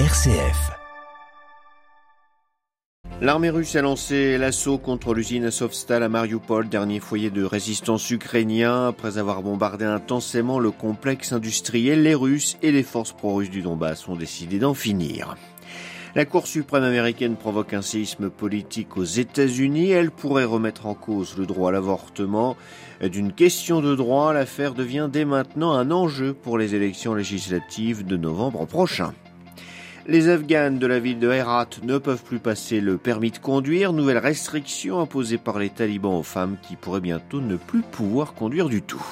RCF. L'armée russe a lancé l'assaut contre l'usine Azovstal à Mariupol, dernier foyer de résistance ukrainien. Après avoir bombardé intensément le complexe industriel, les Russes et les forces pro-russes du Donbass ont décidé d'en finir. La Cour suprême américaine provoque un séisme politique aux États-Unis. Elle pourrait remettre en cause le droit à l'avortement. D'une question de droit, l'affaire devient dès maintenant un enjeu pour les élections législatives de novembre prochain. Les Afghans de la ville de Herat ne peuvent plus passer le permis de conduire, nouvelle restriction imposée par les talibans aux femmes qui pourraient bientôt ne plus pouvoir conduire du tout.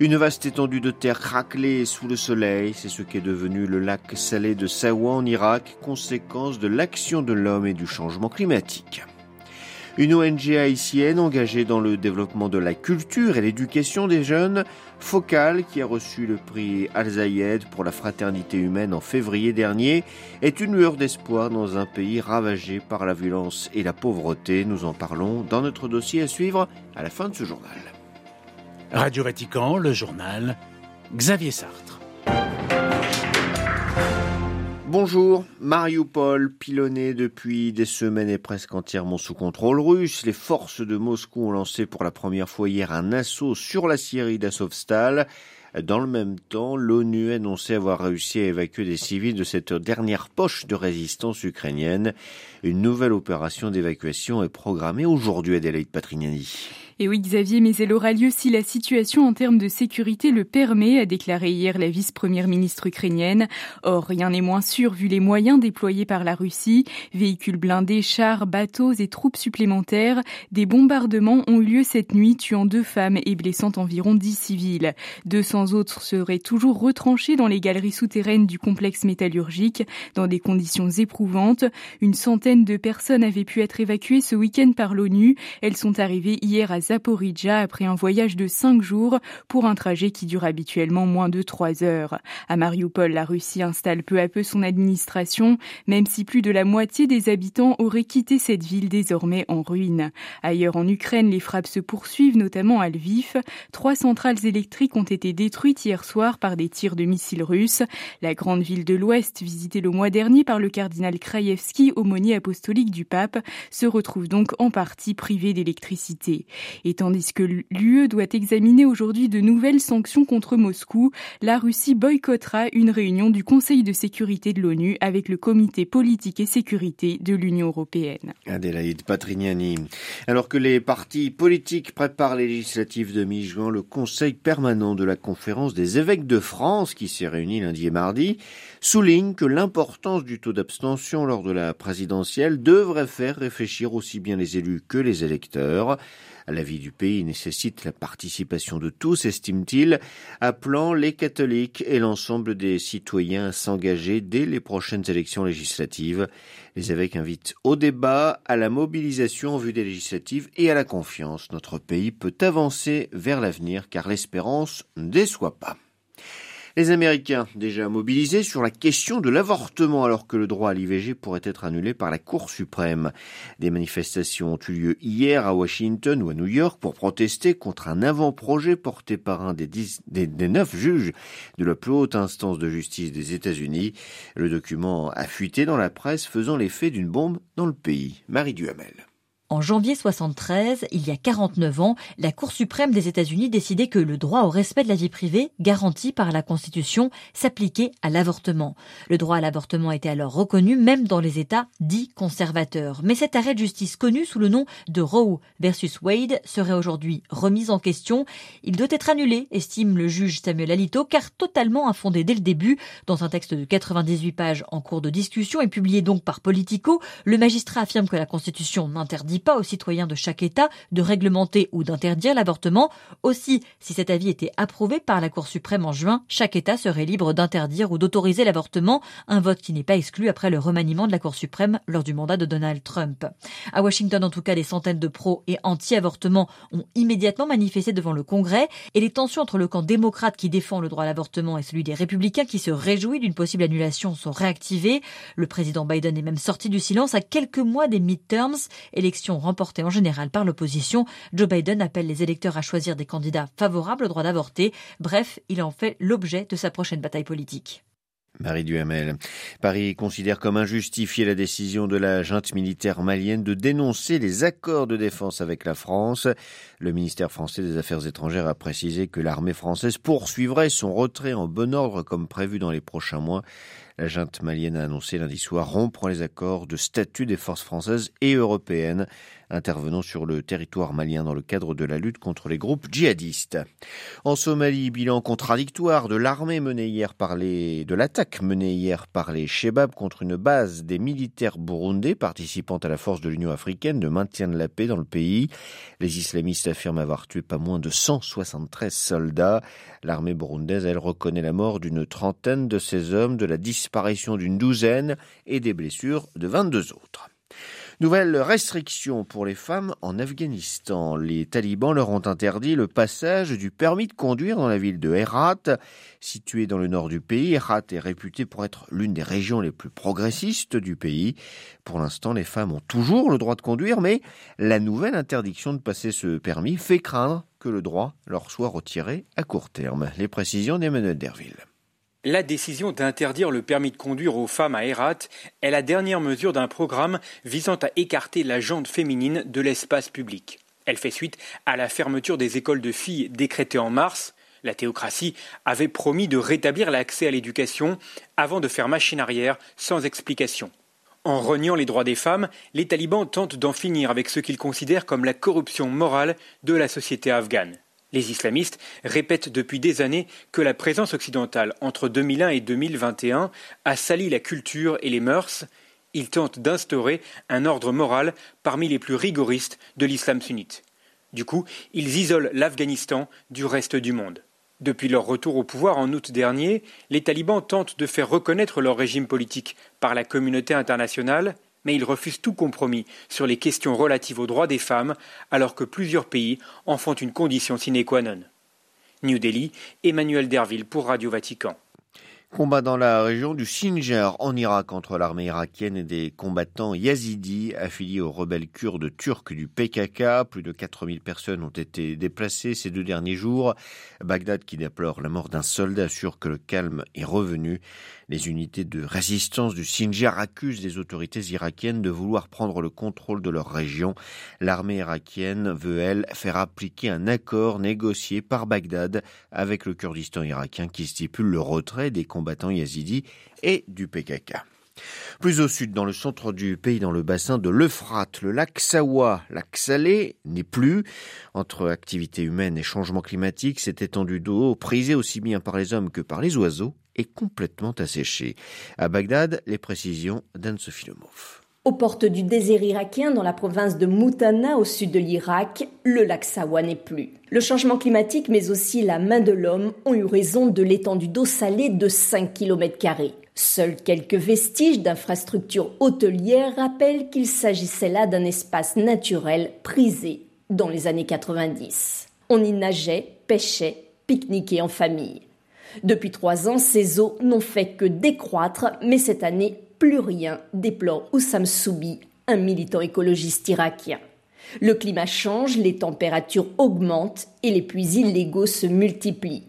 Une vaste étendue de terre craquelée sous le soleil, c'est ce qu'est devenu le lac salé de Sawa en Irak, conséquence de l'action de l'homme et du changement climatique. Une ONG haïtienne engagée dans le développement de la culture et l'éducation des jeunes, Focal, qui a reçu le prix Al-Zayed pour la fraternité humaine en février dernier, est une lueur d'espoir dans un pays ravagé par la violence et la pauvreté. Nous en parlons dans notre dossier à suivre à la fin de ce journal. Radio Vatican, le journal, Xavier Sartre. Bonjour, Mariupol, pilonné depuis des semaines et presque entièrement sous contrôle russe, les forces de Moscou ont lancé pour la première fois hier un assaut sur la Syrie d'Azovstal. Dans le même temps, l'ONU a annoncé avoir réussi à évacuer des civils de cette dernière poche de résistance ukrainienne. Une nouvelle opération d'évacuation est programmée aujourd'hui à Adelaide Patrignani. Et oui, Xavier, mais elle aura lieu si la situation en termes de sécurité le permet, a déclaré hier la vice-première ministre ukrainienne. Or, rien n'est moins sûr vu les moyens déployés par la Russie. Véhicules blindés, chars, bateaux et troupes supplémentaires. Des bombardements ont eu lieu cette nuit, tuant deux femmes et blessant environ dix civils. 200 autres seraient toujours retranchés dans les galeries souterraines du complexe métallurgique, dans des conditions éprouvantes. Une centaine de personnes avaient pu être évacuées ce week-end par l'ONU. Elles sont arrivées hier à Zaporizhia après un voyage de cinq jours pour un trajet qui dure habituellement moins de trois heures. À Mariupol, la Russie installe peu à peu son administration, même si plus de la moitié des habitants auraient quitté cette ville désormais en ruine. Ailleurs en Ukraine, les frappes se poursuivent, notamment à Lviv. Trois centrales électriques ont été détruites hier soir par des tirs de missiles russes. La grande ville de l'Ouest, visitée le mois dernier par le cardinal Krajewski, aumônier apostolique du pape, se retrouve donc en partie privée d'électricité. Et tandis que l'UE doit examiner aujourd'hui de nouvelles sanctions contre Moscou, la Russie boycottera une réunion du Conseil de sécurité de l'ONU avec le Comité politique et sécurité de l'Union européenne. Adélaïde Patrignani. Alors que les partis politiques préparent les législatives de mi-juin, le Conseil permanent de la conférence des évêques de France, qui s'est réuni lundi et mardi, souligne que l'importance du taux d'abstention lors de la présidentielle devrait faire réfléchir aussi bien les élus que les électeurs. La vie du pays nécessite la participation de tous, estime-t-il, appelant les catholiques et l'ensemble des citoyens à s'engager dès les prochaines élections législatives. Les évêques invitent au débat, à la mobilisation en vue des législatives et à la confiance. Notre pays peut avancer vers l'avenir car l'espérance ne déçoit pas. Les Américains déjà mobilisés sur la question de l'avortement alors que le droit à l'IVG pourrait être annulé par la Cour suprême. Des manifestations ont eu lieu hier à Washington ou à New York pour protester contre un avant-projet porté par un des, neuf juges de la plus haute instance de justice des États-Unis. Le document a fuité dans la presse faisant l'effet d'une bombe dans le pays. Marie Duhamel. En janvier 73, il y a 49 ans, la Cour suprême des États-Unis décidait que le droit au respect de la vie privée, garanti par la Constitution, s'appliquait à l'avortement. Le droit à l'avortement était alors reconnu même dans les États dits conservateurs. Mais cet arrêt de justice connu sous le nom de Roe versus Wade serait aujourd'hui remis en question. Il doit être annulé, estime le juge Samuel Alito, car totalement infondé dès le début. Dans un texte de 98 pages en cours de discussion et publié donc par Politico, le magistrat affirme que la Constitution n'interdit pas aux citoyens de chaque État de réglementer ou d'interdire l'avortement. Aussi, si cet avis était approuvé par la Cour suprême en juin, chaque État serait libre d'interdire ou d'autoriser l'avortement, un vote qui n'est pas exclu après le remaniement de la Cour suprême lors du mandat de Donald Trump. À Washington, en tout cas, des centaines de pros et anti-avortement ont immédiatement manifesté devant le Congrès et les tensions entre le camp démocrate qui défend le droit à l'avortement et celui des républicains qui se réjouit d'une possible annulation sont réactivées. Le président Biden est même sorti du silence à quelques mois des midterms, élections remportée en général par l'opposition, Joe Biden appelle les électeurs à choisir des candidats favorables au droit d'avorter. Bref, il en fait l'objet de sa prochaine bataille politique. Marie Duhamel. Paris considère comme injustifiée la décision de la junte militaire malienne de dénoncer les accords de défense avec la France. Le ministère français des Affaires étrangères a précisé que l'armée française poursuivrait son retrait en bon ordre comme prévu dans les prochains mois. La junte malienne a annoncé lundi soir rompre les accords de statut des forces françaises et européennes intervenant sur le territoire malien dans le cadre de la lutte contre les groupes djihadistes. En Somalie, bilan contradictoire de l'armée menée hier par les, de l'attaque menée hier par les Shebab contre une base des militaires burundais participant à la force de l'Union africaine de maintien de la paix dans le pays. Les islamistes affirment avoir tué pas moins de 173 soldats. L'armée burundaise, elle, reconnaît la mort d'une trentaine de ces hommes, de la disparition d'une douzaine et des blessures de 22 autres. Nouvelle restriction pour les femmes en Afghanistan. Les talibans leur ont interdit le passage du permis de conduire dans la ville de Herat. Située dans le nord du pays, Herat est réputée pour être l'une des régions les plus progressistes du pays. Pour l'instant, les femmes ont toujours le droit de conduire, mais la nouvelle interdiction de passer ce permis fait craindre que le droit leur soit retiré à court terme. Les précisions d'Emmanuel Derville. La décision d'interdire le permis de conduire aux femmes à Herat est la dernière mesure d'un programme visant à écarter la jante féminine de l'espace public. Elle fait suite à la fermeture des écoles de filles décrétée en mars. La théocratie avait promis de rétablir l'accès à l'éducation avant de faire machine arrière sans explication. En reniant les droits des femmes, les talibans tentent d'en finir avec ce qu'ils considèrent comme la corruption morale de la société afghane. Les islamistes répètent depuis des années que la présence occidentale entre 2001 et 2021 a sali la culture et les mœurs. Ils tentent d'instaurer un ordre moral parmi les plus rigoristes de l'islam sunnite. Du coup, ils isolent l'Afghanistan du reste du monde. Depuis leur retour au pouvoir en août dernier, les talibans tentent de faire reconnaître leur régime politique par la communauté internationale mais il refuse tout compromis sur les questions relatives aux droits des femmes, alors que plusieurs pays en font une condition sine qua non. New Delhi, Emmanuel Derville pour Radio Vatican. Combat dans la région du Sinjar en Irak entre l'armée irakienne et des combattants yazidis affiliés aux rebelles kurdes turcs du PKK. Plus de 4000 personnes ont été déplacées ces deux derniers jours. Bagdad, qui déplore la mort d'un soldat, assure que le calme est revenu. Les unités de résistance du Sinjar accusent les autorités irakiennes de vouloir prendre le contrôle de leur région. L'armée irakienne veut, elle, faire appliquer un accord négocié par Bagdad avec le Kurdistan irakien qui stipule le retrait des combattants yazidis et du PKK. Plus au sud, dans le centre du pays, dans le bassin de l'Euphrate, le lac Sawa, lac salé, n'est plus. Entre activité humaine et changement climatique, cette étendue d'eau, prisée aussi bien par les hommes que par les oiseaux, est complètement asséchée. À Bagdad, les précisions d'Anne Sofilomov. Aux portes du désert irakien, dans la province de Moutana, au sud de l'Irak, le lac Sawa n'est plus. Le changement climatique, mais aussi la main de l'homme, ont eu raison de l'étendue d'eau salée de 5 km. Seuls quelques vestiges d'infrastructures hôtelières rappellent qu'il s'agissait là d'un espace naturel prisé dans les années 90. On y nageait, pêchait, pique-niquait en famille. Depuis trois ans, ces eaux n'ont fait que décroître, mais cette année, plus rien, déplore Oussam Soubi, un militant écologiste irakien. Le climat change, les températures augmentent et les puits illégaux se multiplient.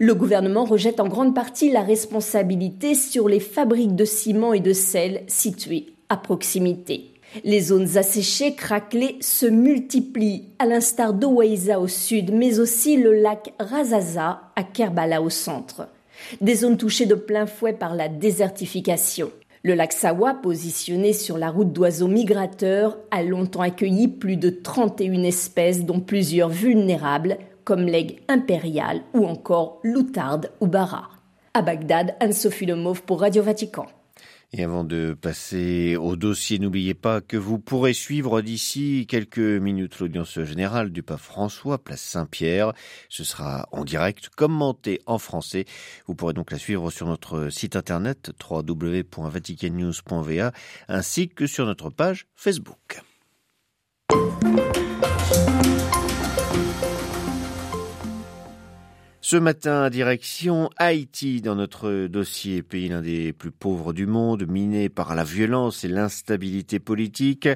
Le gouvernement rejette en grande partie la responsabilité sur les fabriques de ciment et de sel situées à proximité. Les zones asséchées, craquelées, se multiplient, à l'instar d'Ouaïza au sud, mais aussi le lac Razaza à Kerbala au centre. Des zones touchées de plein fouet par la désertification. Le lac Sawa, positionné sur la route d'oiseaux migrateurs, a longtemps accueilli plus de 31 espèces, dont plusieurs vulnérables, comme l'aigle impérial ou encore l'outarde ou bara. À Bagdad, Anne-Sophie Lemauve pour Radio Vatican. Et avant de passer au dossier, n'oubliez pas que vous pourrez suivre d'ici quelques minutes l'audience générale du pape François, place Saint-Pierre. Ce sera en direct, commenté en français. Vous pourrez donc la suivre sur notre site internet www.vaticannews.va ainsi que sur notre page Facebook. Ce matin, direction Haïti dans notre dossier pays l'un des plus pauvres du monde, miné par la violence et l'instabilité politique.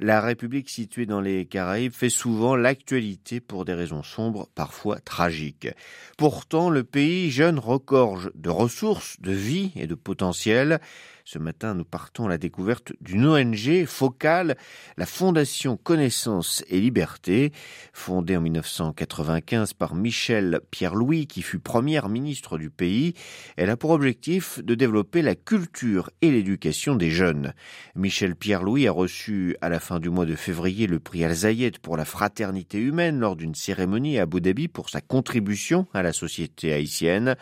La République située dans les Caraïbes fait souvent l'actualité pour des raisons sombres, parfois tragiques. Pourtant, le pays jeune regorge de ressources, de vie et de potentiel. Ce matin, nous partons à la découverte d'une ONG focale, la Fondation Connaissance et Liberté, fondée en 1995 par Michel Pierre-Louis, qui fut première ministre du pays. Elle a pour objectif de développer la culture et l'éducation des jeunes. Michel Pierre-Louis a reçu à la fin du mois de février le prix Al-Zayed pour la fraternité humaine lors d'une cérémonie à Abu Dhabi pour sa contribution à la société haïtienne.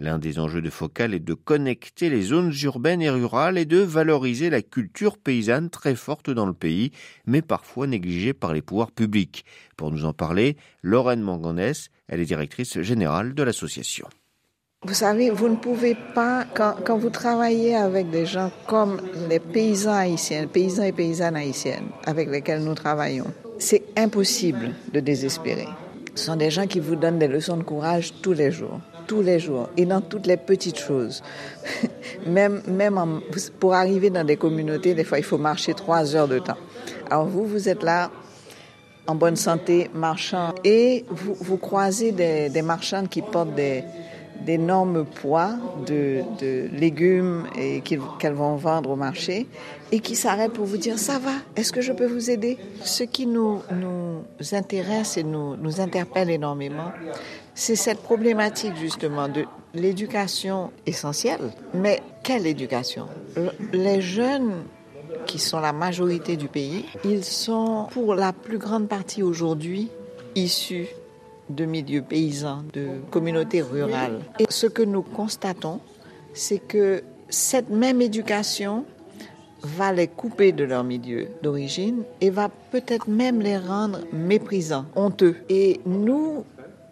L'un des enjeux de Focal est de connecter les zones urbaines et rurales et de valoriser la culture paysanne très forte dans le pays, mais parfois négligée par les pouvoirs publics. Pour nous en parler, Lorraine Manganès, elle est directrice générale de l'association. Vous savez, vous ne pouvez pas, quand, quand, vous travaillez avec des gens comme les paysans haïtiens, paysans et paysannes haïtiennes avec lesquels nous travaillons, c'est impossible de désespérer. Ce sont des gens qui vous donnent des leçons de courage tous les jours tous les jours et dans toutes les petites choses. même même pour arriver dans des communautés, des fois, il faut marcher trois heures de temps. Alors vous, vous êtes là en bonne santé, marchant, et vous, vous croisez des, des marchandes qui portent des, d'énormes poids de, de, légumes et qu'elles vont vendre au marché et qui s'arrêtent pour vous dire ça va, est-ce que je peux vous aider? Ce qui nous, nous intéresse et nous, nous interpelle énormément, c'est cette problématique justement de l'éducation essentielle. Mais quelle éducation? Les jeunes qui sont la majorité du pays, ils sont pour la plus grande partie aujourd'hui issus de milieux paysans, de communautés rurales. Et ce que nous constatons, c'est que cette même éducation va les couper de leur milieu d'origine et va peut-être même les rendre méprisants, honteux. Et nous,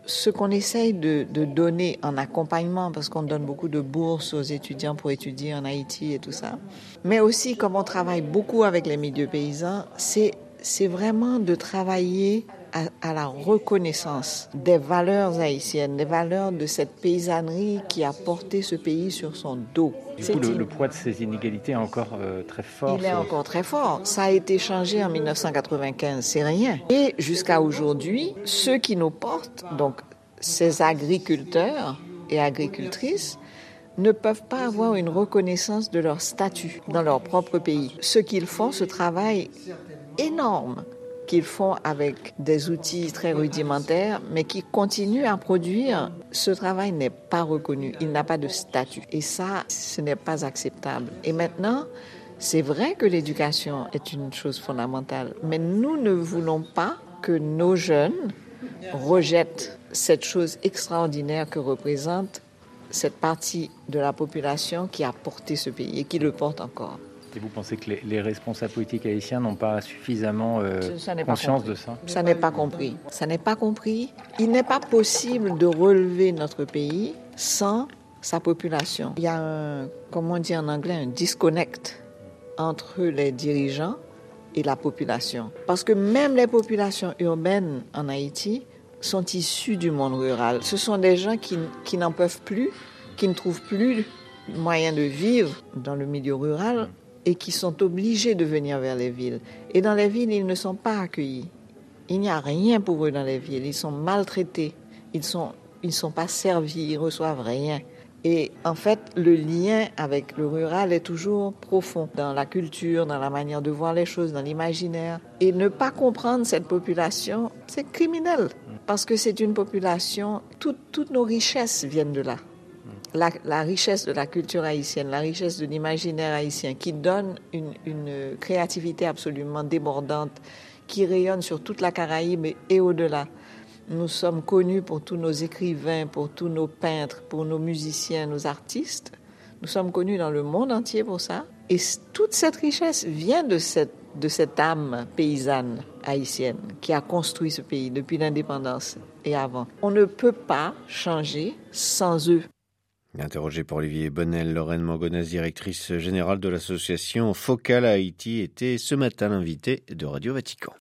ce qu'on essaye de, de, donner en accompagnement, parce qu'on donne beaucoup de bourses aux étudiants pour étudier en Haïti et tout ça, mais aussi comme on travaille beaucoup avec les milieux paysans, c'est c'est vraiment de travailler à, à, la reconnaissance des valeurs haïtiennes, des valeurs de cette paysannerie qui a porté ce pays sur son dos. Du coup, le, le, poids de ces inégalités est encore euh, très fort. Il est encore très fort. Ça a été changé en 1995, c'est rien. Et jusqu'à aujourd'hui, ceux qui nous portent, donc ces agriculteurs et agricultrices, ne peuvent pas avoir une reconnaissance de leur statut dans leur propre pays. Ce qu'ils font, ce travail énorme qu'ils font avec des outils très rudimentaires, mais qui continuent à produire, ce travail n'est pas reconnu, il n'a pas de statut. Et ça, ce n'est pas acceptable. Et maintenant, c'est vrai que l'éducation est une chose fondamentale, mais nous ne voulons pas que nos jeunes rejettent cette chose extraordinaire que représente cette partie de la population qui a porté ce pays et qui le porte encore. Et vous pensez que les, les responsables politiques haïtiens n'ont pas suffisamment euh, ça, ça conscience de ça Ça n'est pas compris. Ça n'est pas compris. Il n'est pas possible de relever notre pays sans sa population. Il y a un, comment on dit en anglais, un disconnect entre les dirigeants et la population. Parce que même les populations urbaines en Haïti sont issues du monde rural. Ce sont des gens qui, qui n'en peuvent plus, qui ne trouvent plus moyen de vivre dans le milieu rural et qui sont obligés de venir vers les villes. Et dans les villes, ils ne sont pas accueillis. Il n'y a rien pour eux dans les villes. Ils sont maltraités. Ils sont, ils sont pas servis. Ils reçoivent rien. Et en fait, le lien avec le rural est toujours profond dans la culture, dans la manière de voir les choses, dans l'imaginaire. Et ne pas comprendre cette population, c'est criminel. Parce que c'est une population, tout, toutes nos richesses viennent de là la, richesse de la culture haïtienne, la richesse de l'imaginaire haïtien, qui donne une, créativité absolument débordante, qui rayonne sur toute la Caraïbe et, et au-delà. Nous sommes connus pour tous nos écrivains, pour tous nos peintres, pour nos musiciens, nos artistes. Nous sommes connus dans le monde entier pour ça. Et toute cette richesse vient de cette, de cette âme paysanne haïtienne qui a construit ce pays depuis l'indépendance et avant. On ne peut pas changer sans eux. Interrogé par Olivier Bonnel, Lorraine Mangonès, directrice générale de l'association Focal Haïti, était ce matin l'invité de Radio Vatican.